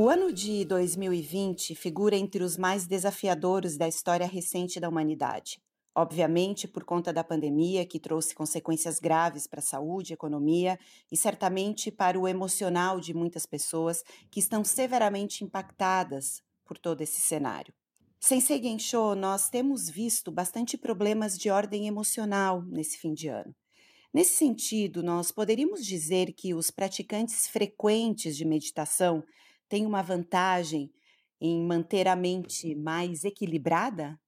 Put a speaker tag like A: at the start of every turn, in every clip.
A: O ano de 2020 figura entre os mais desafiadores da história recente da humanidade. Obviamente, por conta da pandemia, que trouxe consequências graves para a saúde, economia e certamente para o emocional de muitas pessoas que estão severamente impactadas por todo esse cenário. Sensei Gensho, nós temos visto bastante problemas de ordem emocional nesse fim de ano. Nesse sentido, nós poderíamos dizer que os praticantes frequentes de meditação têm uma vantagem em manter a mente mais equilibrada?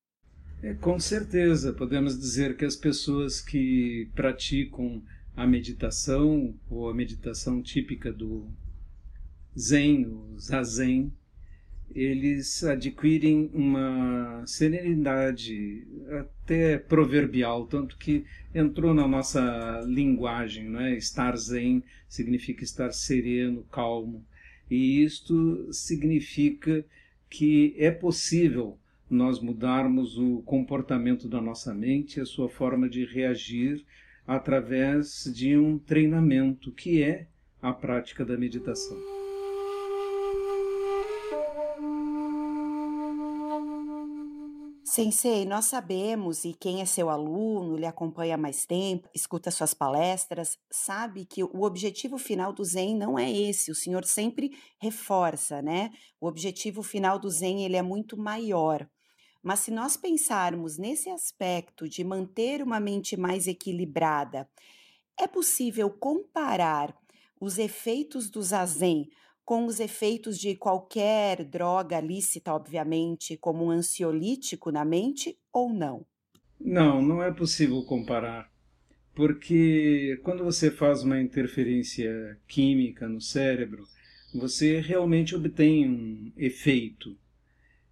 B: É, com certeza, podemos dizer que as pessoas que praticam a meditação, ou a meditação típica do Zen, o Zazen, eles adquirem uma serenidade até proverbial, tanto que entrou na nossa linguagem, não é? Estar zen significa estar sereno, calmo, e isto significa que é possível nós mudarmos o comportamento da nossa mente, a sua forma de reagir através de um treinamento que é a prática da meditação.
A: Sensei, nós sabemos, e quem é seu aluno, lhe acompanha há mais tempo, escuta suas palestras, sabe que o objetivo final do Zen não é esse. O senhor sempre reforça, né? O objetivo final do Zen ele é muito maior. Mas se nós pensarmos nesse aspecto de manter uma mente mais equilibrada, é possível comparar os efeitos do zazen com os efeitos de qualquer droga lícita, obviamente, como um ansiolítico na mente ou não?
B: Não, não é possível comparar. Porque quando você faz uma interferência química no cérebro, você realmente obtém um efeito.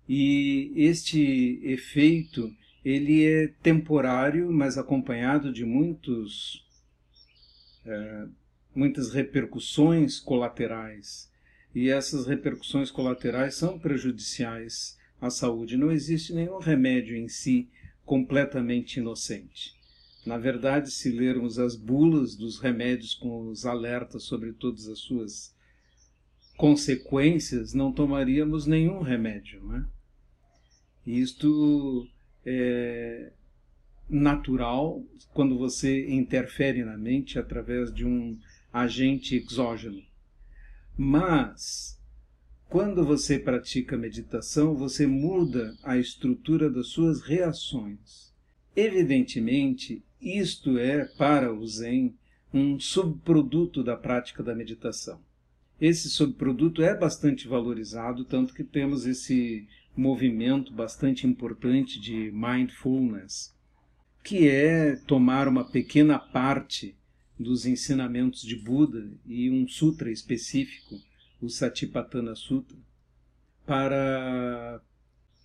B: E este efeito ele é temporário, mas acompanhado de muitos, é, muitas repercussões colaterais. E essas repercussões colaterais são prejudiciais à saúde. Não existe nenhum remédio em si completamente inocente. Na verdade, se lermos as bulas dos remédios com os alertas sobre todas as suas consequências, não tomaríamos nenhum remédio. Não é? Isto é natural quando você interfere na mente através de um agente exógeno. Mas, quando você pratica meditação, você muda a estrutura das suas reações. Evidentemente, isto é, para o Zen, um subproduto da prática da meditação. Esse subproduto é bastante valorizado, tanto que temos esse movimento bastante importante de mindfulness, que é tomar uma pequena parte dos ensinamentos de Buda e um sutra específico, o Satipatthana Sutra, para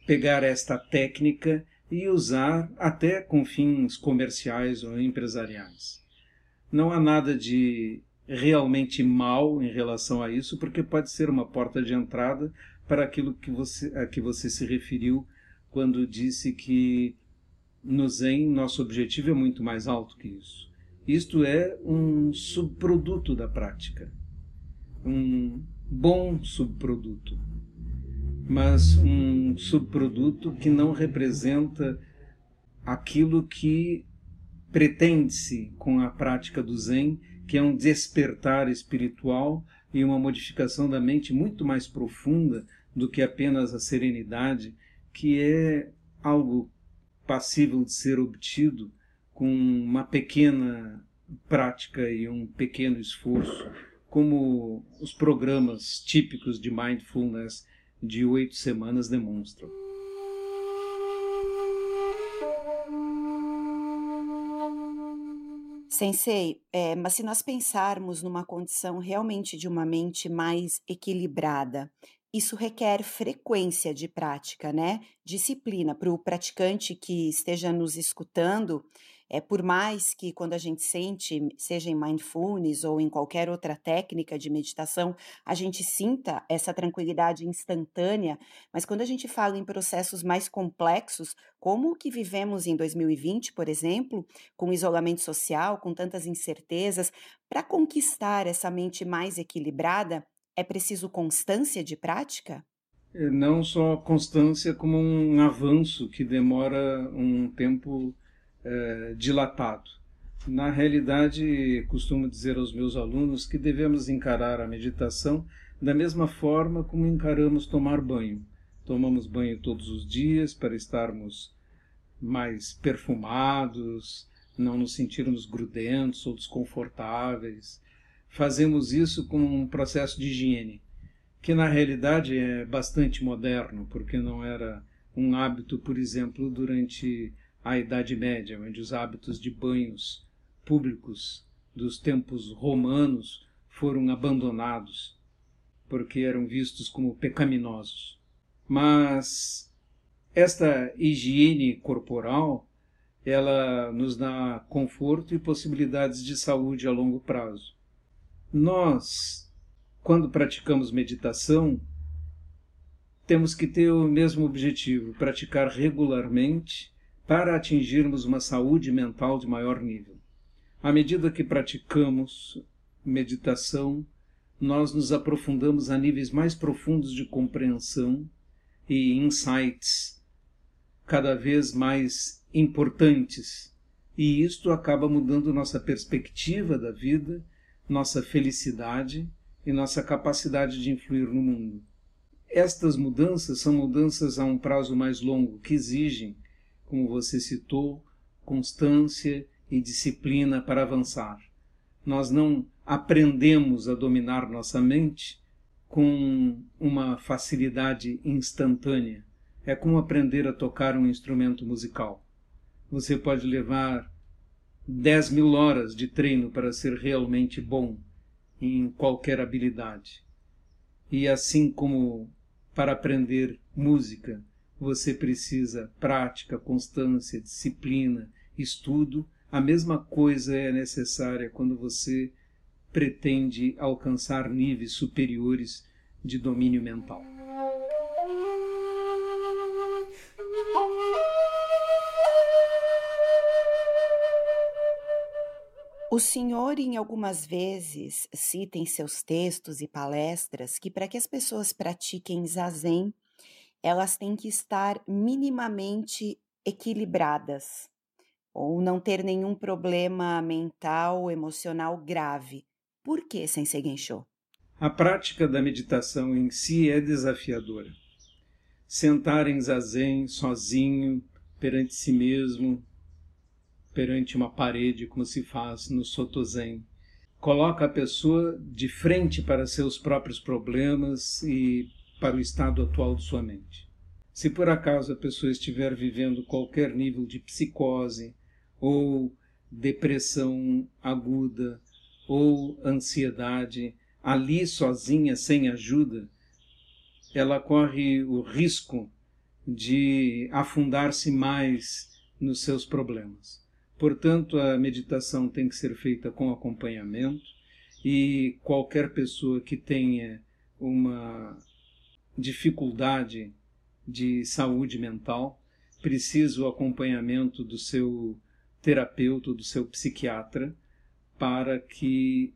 B: pegar esta técnica e usar até com fins comerciais ou empresariais. Não há nada de realmente mal em relação a isso, porque pode ser uma porta de entrada para aquilo que você, a que você se referiu quando disse que no Zen nosso objetivo é muito mais alto que isso. Isto é um subproduto da prática, um bom subproduto, mas um subproduto que não representa aquilo que pretende-se com a prática do Zen, que é um despertar espiritual e uma modificação da mente muito mais profunda do que apenas a serenidade, que é algo passível de ser obtido com uma pequena prática e um pequeno esforço, como os programas típicos de mindfulness de oito semanas demonstram.
A: Sensei, é, mas se nós pensarmos numa condição realmente de uma mente mais equilibrada, isso requer frequência de prática, né? Disciplina para o praticante que esteja nos escutando. É por mais que quando a gente sente, seja em mindfulness ou em qualquer outra técnica de meditação, a gente sinta essa tranquilidade instantânea, mas quando a gente fala em processos mais complexos, como o que vivemos em 2020, por exemplo, com isolamento social, com tantas incertezas, para conquistar essa mente mais equilibrada, é preciso constância de prática?
B: É, não só constância, como um avanço que demora um tempo é, dilatado. Na realidade, costumo dizer aos meus alunos que devemos encarar a meditação da mesma forma como encaramos tomar banho. Tomamos banho todos os dias para estarmos mais perfumados, não nos sentirmos grudentos ou desconfortáveis. Fazemos isso como um processo de higiene, que na realidade é bastante moderno, porque não era um hábito, por exemplo, durante a Idade Média, onde os hábitos de banhos públicos dos tempos romanos foram abandonados porque eram vistos como pecaminosos. Mas esta higiene corporal, ela nos dá conforto e possibilidades de saúde a longo prazo. Nós, quando praticamos meditação, temos que ter o mesmo objetivo, praticar regularmente para atingirmos uma saúde mental de maior nível. À medida que praticamos meditação, nós nos aprofundamos a níveis mais profundos de compreensão e insights cada vez mais importantes. E isto acaba mudando nossa perspectiva da vida, nossa felicidade e nossa capacidade de influir no mundo. Estas mudanças são mudanças a um prazo mais longo que exigem, como você citou, constância e disciplina para avançar. Nós não aprendemos a dominar nossa mente com uma facilidade instantânea. É como aprender a tocar um instrumento musical. Você pode levar 10 mil horas de treino para ser realmente bom em qualquer habilidade. E assim como para aprender música, você precisa prática, constância, disciplina, estudo a mesma coisa é necessária quando você pretende alcançar níveis superiores de domínio mental.
A: O senhor, em algumas vezes, cita em seus textos e palestras que para que as pessoas pratiquem zazen, elas têm que estar minimamente equilibradas ou não ter nenhum problema mental, emocional grave. Por que, Sensei Gensho?
B: A prática da meditação em si é desafiadora. Sentar em zazen sozinho, perante si mesmo, perante uma parede, como se faz no Sotozen, coloca a pessoa de frente para seus próprios problemas e para o estado atual de sua mente. Se por acaso a pessoa estiver vivendo qualquer nível de psicose, ou depressão aguda, ou ansiedade, ali sozinha, sem ajuda, ela corre o risco de afundar-se mais nos seus problemas. Portanto, a meditação tem que ser feita com acompanhamento e qualquer pessoa que tenha uma dificuldade de saúde mental precisa o acompanhamento do seu terapeuta, do seu psiquiatra, para que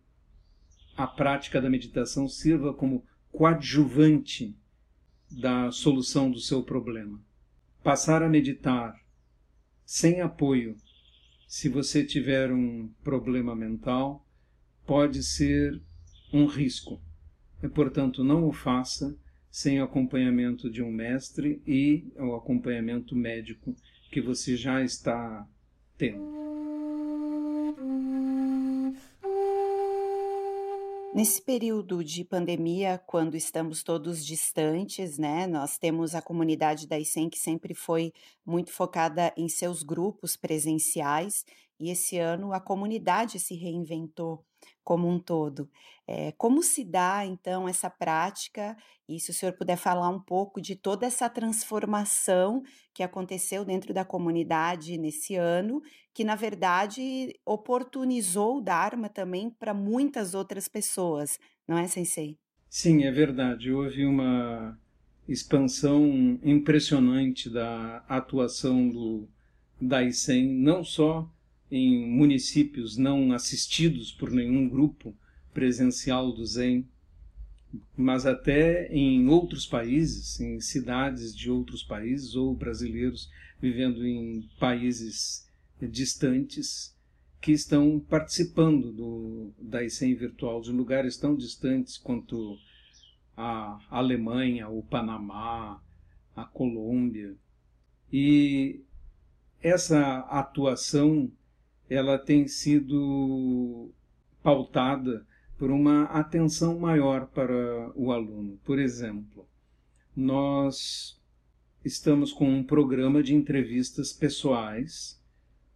B: a prática da meditação sirva como coadjuvante da solução do seu problema. Passar a meditar sem apoio, se você tiver um problema mental, pode ser um risco. E, portanto, não o faça sem acompanhamento de um mestre e o acompanhamento médico que você já está tendo.
A: Nesse período de pandemia, quando estamos todos distantes, né, nós temos a comunidade da ICEM que sempre foi muito focada em seus grupos presenciais, e esse ano a comunidade se reinventou como um todo. É, como se dá, então, essa prática? E se o senhor puder falar um pouco de toda essa transformação que aconteceu dentro da comunidade nesse ano, que na verdade oportunizou o Dharma também para muitas outras pessoas, não é, Sensei?
B: Sim, é verdade. Houve uma expansão impressionante da atuação do Daisen, não só em municípios não assistidos por nenhum grupo presencial do Zen, mas até em outros países, em cidades de outros países ou brasileiros vivendo em países distantes que estão participando do, da ICEM virtual de lugares tão distantes quanto a Alemanha, o Panamá, a Colômbia. E essa atuação ela tem sido pautada por uma atenção maior para o aluno. Por exemplo, nós estamos com um programa de entrevistas pessoais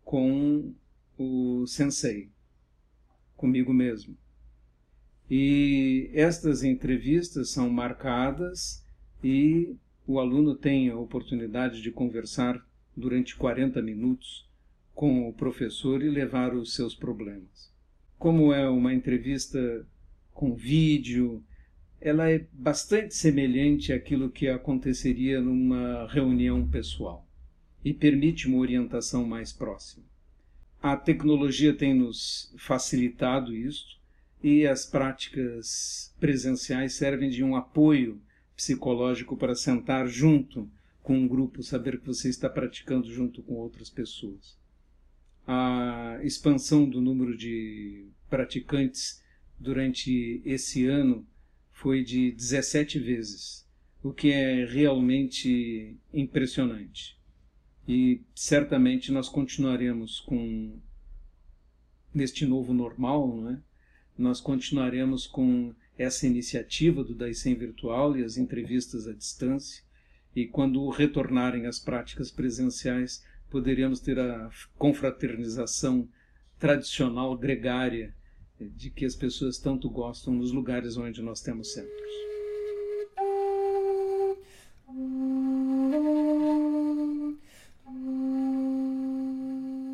B: com o sensei, comigo mesmo. E estas entrevistas são marcadas e o aluno tem a oportunidade de conversar durante 40 minutos com o professor e levar os seus problemas. Como é uma entrevista com vídeo, ela é bastante semelhante àquilo que aconteceria numa reunião pessoal e permite uma orientação mais próxima. A tecnologia tem nos facilitado isso e as práticas presenciais servem de um apoio psicológico para sentar junto com um grupo, saber que você está praticando junto com outras pessoas. A expansão do número de praticantes durante esse ano foi de 17 vezes, o que é realmente impressionante. E certamente nós continuaremos com neste novo normal, não é? Nós continuaremos com essa iniciativa do Daisen virtual e as entrevistas à distância. E quando retornarem às práticas presenciais, poderíamos ter a confraternização tradicional gregária de que as pessoas tanto gostam nos lugares onde nós temos centros.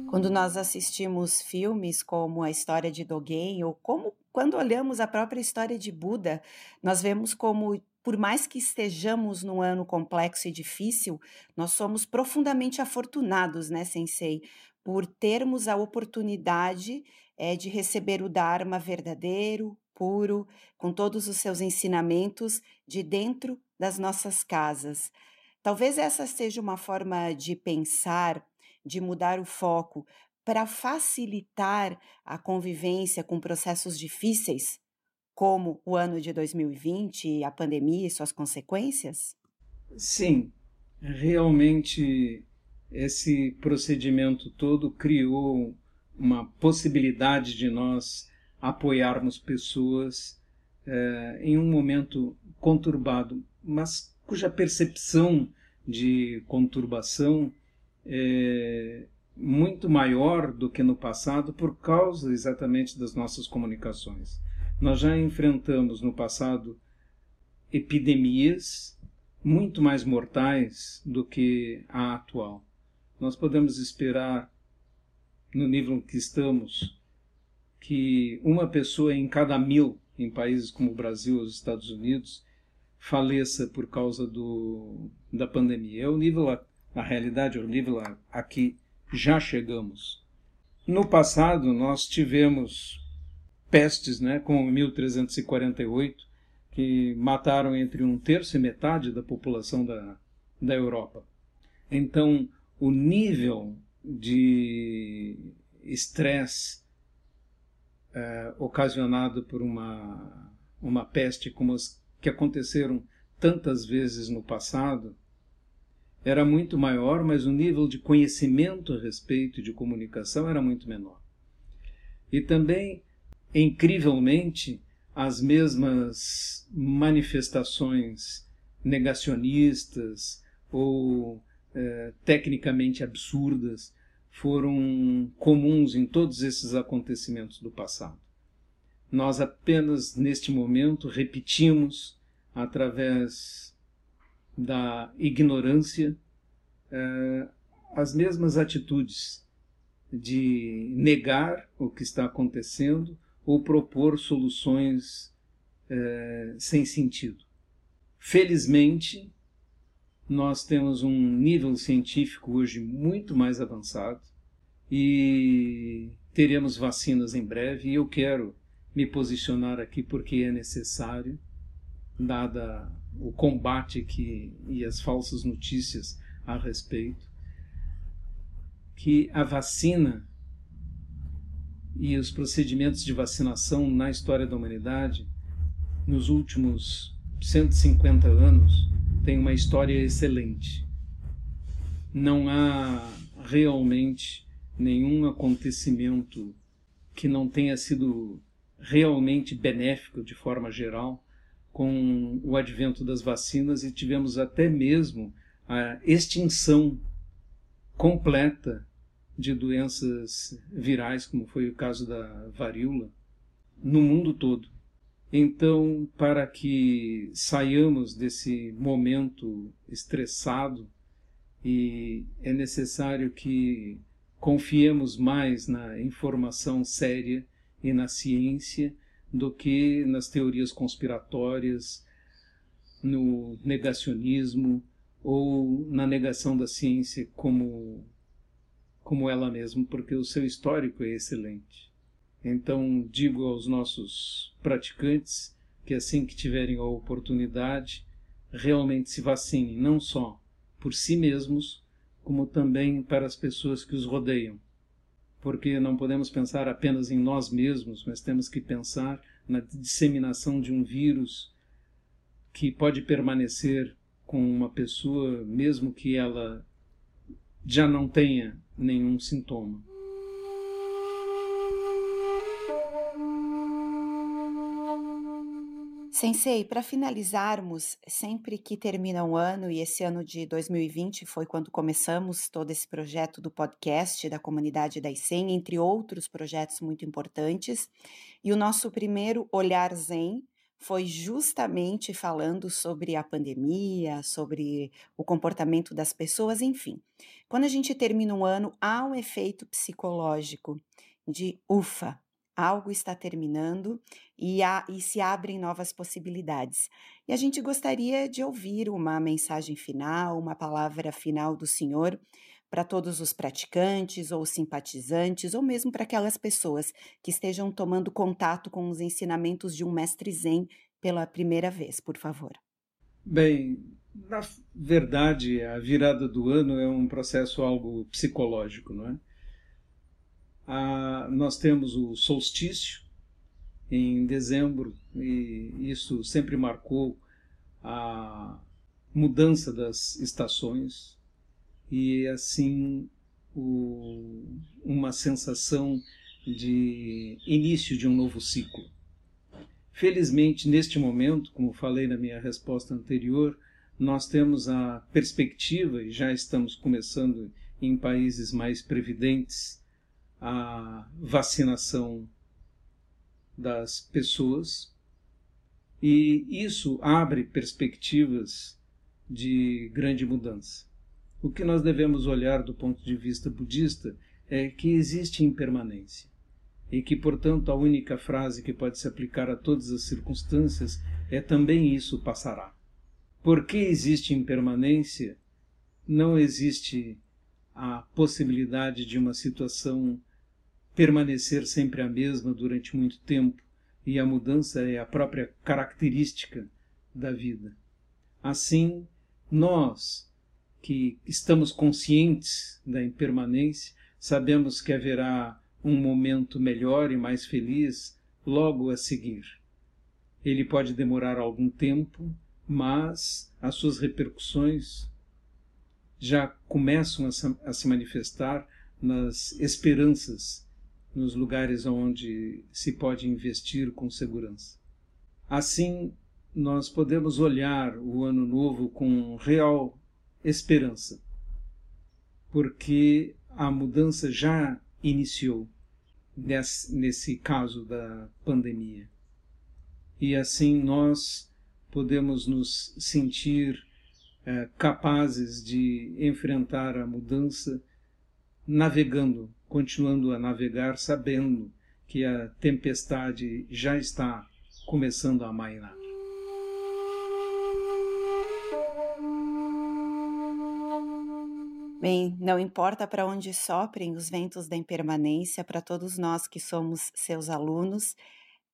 A: Quando nós assistimos filmes como a história de Dogen ou como quando olhamos a própria história de Buda, nós vemos como por mais que estejamos num ano complexo e difícil, nós somos profundamente afortunados, né, sensei, por termos a oportunidade é, de receber o Dharma verdadeiro, puro, com todos os seus ensinamentos de dentro das nossas casas. Talvez essa seja uma forma de pensar, de mudar o foco, para facilitar a convivência com processos difíceis, como o ano de 2020, a pandemia e suas consequências?
B: Sim, realmente esse procedimento todo criou uma possibilidade de nós apoiarmos pessoas é, em um momento conturbado, mas cuja percepção de conturbação é muito maior do que no passado por causa exatamente das nossas comunicações. Nós já enfrentamos no passado epidemias muito mais mortais do que a atual. Nós podemos esperar no nível em que estamos, que uma pessoa em cada mil em países como o Brasil ou os Estados Unidos faleça por causa do, da pandemia. É o nível, a, realidade, é o nível a, a que já chegamos. No passado, nós tivemos pestes, né, como 1348, que mataram entre um terço e metade da população da, da Europa. Então, o nível de estresse é, ocasionado por uma, uma peste como as que aconteceram tantas vezes no passado era muito maior, mas o nível de conhecimento a respeito de comunicação era muito menor. E também, incrivelmente, as mesmas manifestações negacionistas ou é, tecnicamente absurdas foram comuns em todos esses acontecimentos do passado. Nós apenas neste momento repetimos através da ignorância é, as mesmas atitudes de negar o que está acontecendo ou propor soluções é, sem sentido. Felizmente, nós temos um nível científico hoje muito mais avançado e teremos vacinas em breve. E eu quero me posicionar aqui porque é necessário. dada o combate que e as falsas notícias a respeito, que a vacina e os procedimentos de vacinação na história da humanidade, nos últimos 150 anos, tem uma história excelente. Não há realmente nenhum acontecimento que não tenha sido realmente benéfico de forma geral com o advento das vacinas e tivemos até mesmo a extinção completa de doenças virais, como foi o caso da varíola, no mundo todo. Então, para que saiamos desse momento estressado, e é necessário que confiemos mais na informação séria e na ciência do que nas teorias conspiratórias, no negacionismo ou na negação da ciência como como ela mesma, porque o seu histórico é excelente. Então, digo aos nossos praticantes que assim que tiverem a oportunidade, realmente se vacinem, não só por si mesmos, como também para as pessoas que os rodeiam. Porque não podemos pensar apenas em nós mesmos, mas temos que pensar na disseminação de um vírus que pode permanecer com uma pessoa, mesmo que ela já não tenha nenhum sintoma.
A: Sensei, para finalizarmos, sempre que termina um ano, e esse ano de 2020 foi quando começamos todo esse projeto do podcast da comunidade da ICEM, entre outros projetos muito importantes, e o nosso primeiro Olhar Zen foi justamente falando sobre a pandemia, sobre o comportamento das pessoas, enfim. Quando a gente termina um ano, há um efeito psicológico de ufa, algo está terminando e, há, e, se abrem novas possibilidades. E a gente gostaria de ouvir uma mensagem final, uma palavra final do Senhor para todos os praticantes ou simpatizantes, ou mesmo para aquelas pessoas que estejam tomando contato com os ensinamentos de um mestre Zen pela primeira vez, por favor.
B: Bem, na verdade, a virada do ano é um processo algo psicológico, não é? Ah, nós temos o solstício em dezembro e isso sempre marcou a mudança das estações e assim o, uma sensação de início de um novo ciclo. Felizmente, neste momento, como falei na minha resposta anterior, nós temos a perspectiva, e já estamos começando em países mais previdentes, a vacinação das pessoas, e isso abre perspectivas de grande mudança. O que nós devemos olhar do ponto de vista budista é que existe impermanência e que, portanto, a única frase que pode se aplicar a todas as circunstâncias é também isso passará. Porque existe impermanência, não existe a possibilidade de uma situação permanecer sempre a mesma durante muito tempo, e a mudança é a própria característica da vida. Assim, nós, que estamos conscientes da impermanência, sabemos que haverá um momento melhor e mais feliz logo a seguir. Ele pode demorar algum tempo, mas as suas repercussões já começam a se manifestar nas esperanças, nos lugares onde se pode investir com segurança. Assim, nós podemos olhar o ano novo com real esperança, porque a mudança já iniciou nesse, nesse caso da pandemia. E assim nós podemos nos sentir é, capazes de enfrentar a mudança navegando, continuando a navegar, sabendo que a tempestade já está começando a amainar.
A: Bem, não importa para onde soprem os ventos da impermanência, para todos nós que somos seus alunos,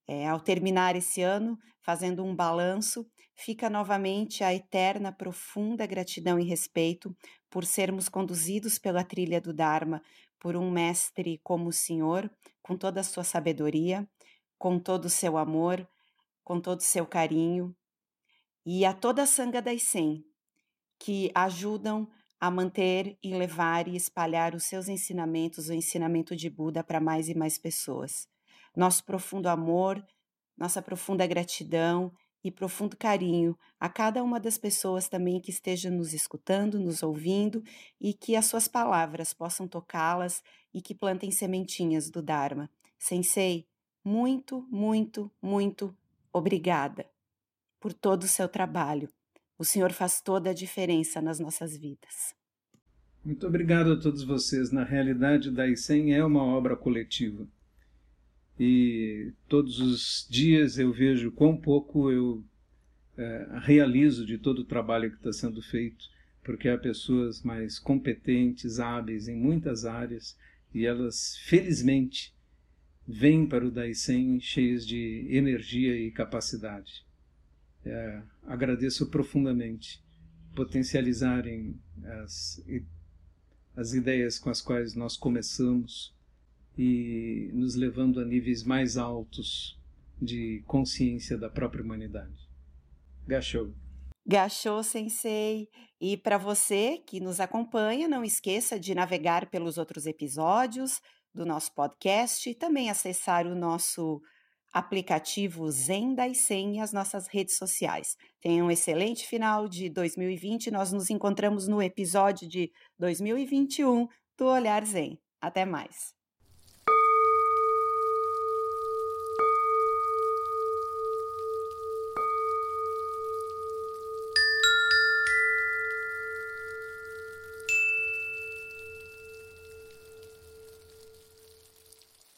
A: é, ao terminar esse ano, fazendo um balanço, fica novamente a eterna, profunda gratidão e respeito por sermos conduzidos pela trilha do Dharma por um mestre como o Senhor, com toda a sua sabedoria, com todo o seu amor, com todo o seu carinho, e a toda a Sangha das 100, que ajudam a manter e levar e espalhar os seus ensinamentos, o ensinamento de Buda para mais e mais pessoas. Nosso profundo amor, nossa profunda gratidão e profundo carinho a cada uma das pessoas também que esteja nos escutando, nos ouvindo e que as suas palavras possam tocá-las e que plantem sementinhas do Dharma. Sensei, muito, muito, muito obrigada por todo o seu trabalho. O Senhor faz toda a diferença nas nossas vidas.
B: Muito obrigado a todos vocês. Na realidade, da ICEM é uma obra coletiva e todos os dias eu vejo quão pouco eu é, realizo de todo o trabalho que está sendo feito, porque há pessoas mais competentes, hábeis em muitas áreas e elas, felizmente, vêm para o Daisen cheias de energia e capacidade. É, agradeço profundamente potencializarem as, as ideias com as quais nós começamos e nos levando a níveis mais altos de consciência da própria humanidade. Gachou.
A: Gachou, sensei. E para você que nos acompanha, não esqueça de navegar pelos outros episódios do nosso podcast e também acessar o nosso aplicativo Zen das 100 e as nossas redes sociais. Tenha um excelente final de 2020. Nós nos encontramos no episódio de 2021 do Olhar Zen. Até mais.